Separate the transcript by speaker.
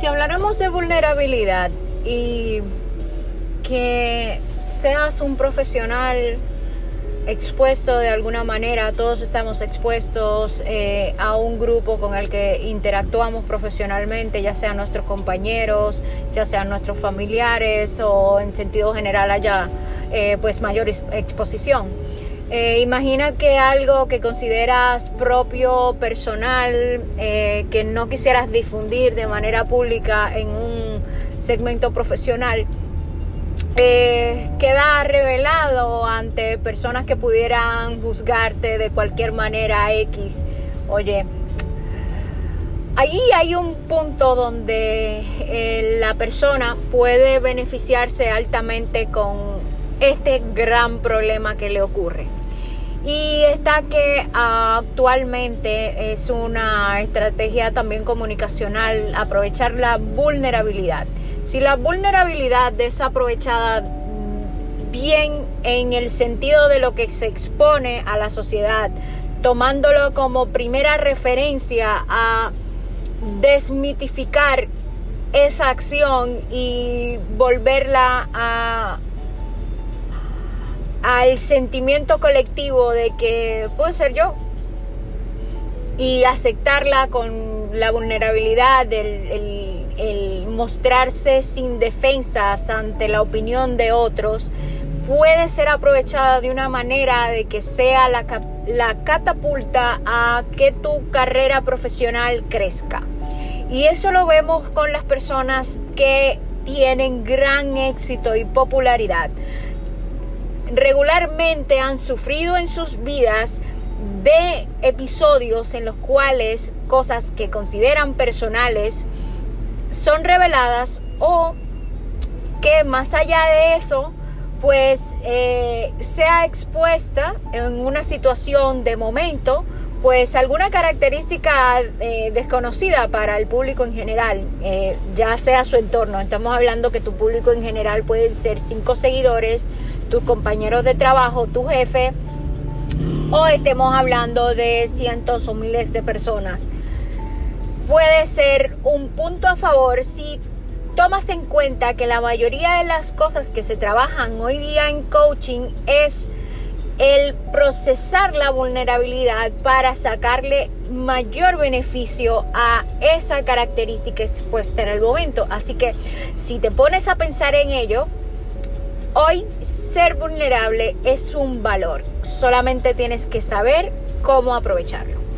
Speaker 1: Si habláramos de vulnerabilidad y que seas un profesional expuesto de alguna manera, todos estamos expuestos eh, a un grupo con el que interactuamos profesionalmente, ya sean nuestros compañeros, ya sean nuestros familiares o en sentido general haya eh, pues mayor exposición. Eh, imagina que algo que consideras propio, personal, que no quisieras difundir de manera pública en un segmento profesional, eh, queda revelado ante personas que pudieran juzgarte de cualquier manera X. Oye, ahí hay un punto donde eh, la persona puede beneficiarse altamente con este gran problema que le ocurre. Y está que actualmente es una estrategia también comunicacional aprovechar la vulnerabilidad. Si la vulnerabilidad desaprovechada bien en el sentido de lo que se expone a la sociedad, tomándolo como primera referencia a desmitificar esa acción y volverla a al sentimiento colectivo de que puede ser yo y aceptarla con la vulnerabilidad del el mostrarse sin defensas ante la opinión de otros puede ser aprovechada de una manera de que sea la, la catapulta a que tu carrera profesional crezca. Y eso lo vemos con las personas que tienen gran éxito y popularidad. Regularmente han sufrido en sus vidas de episodios en los cuales cosas que consideran personales son reveladas o que más allá de eso, pues eh, sea expuesta en una situación de momento, pues alguna característica eh, desconocida para el público en general, eh, ya sea su entorno. Estamos hablando que tu público en general puede ser cinco seguidores, tus compañeros de trabajo, tu jefe, o estemos hablando de cientos o miles de personas puede ser un punto a favor si tomas en cuenta que la mayoría de las cosas que se trabajan hoy día en coaching es el procesar la vulnerabilidad para sacarle mayor beneficio a esa característica expuesta en el momento. Así que si te pones a pensar en ello, hoy ser vulnerable es un valor. Solamente tienes que saber cómo aprovecharlo.